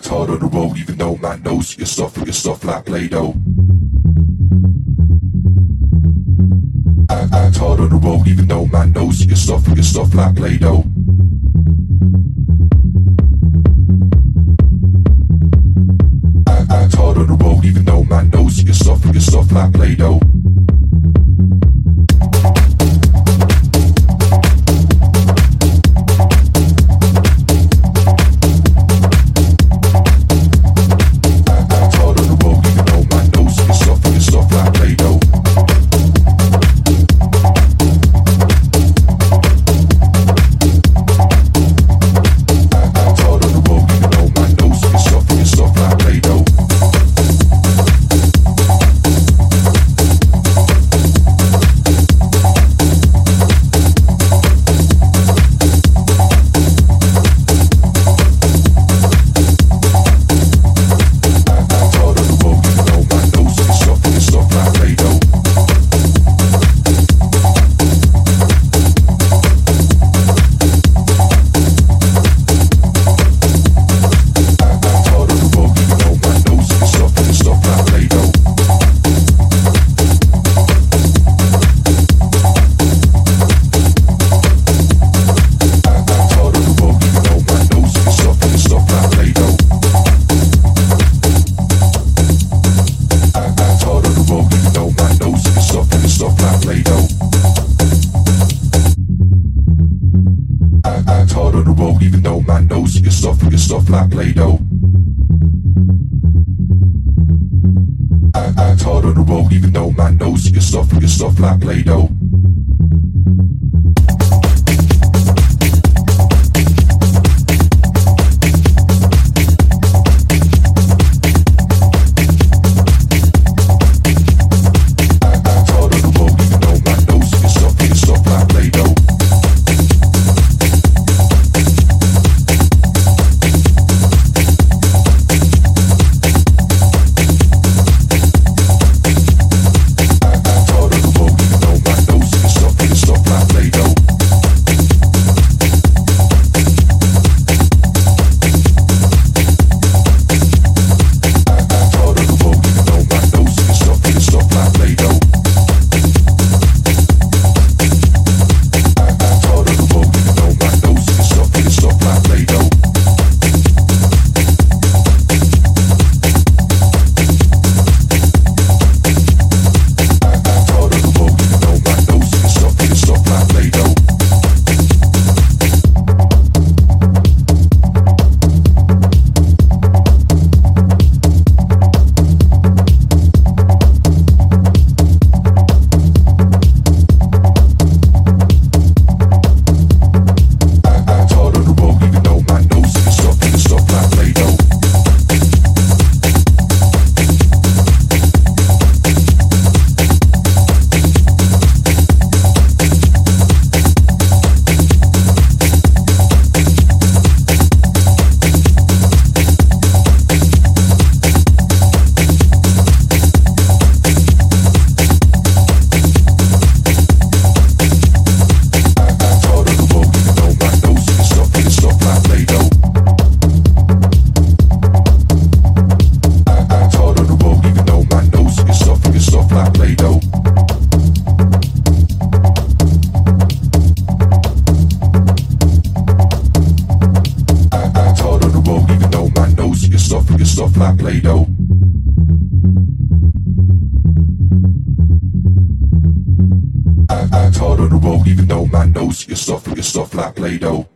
life's hard on the road, even though my nose, you're soft, you're soft like Play-Doh. I, I hard on the road, even though my nose, you're soft, you're soft like Play-Doh. I, I hard on the road, even though my nose, you're soft, you're soft like Play-Doh. Ghost of Black Lado. I, I hard on the road, even though man knows your stuff, your stuff like Lado. my Play Doh. I, I taught on the road, even though my nose is soft, is soft like Play Doh.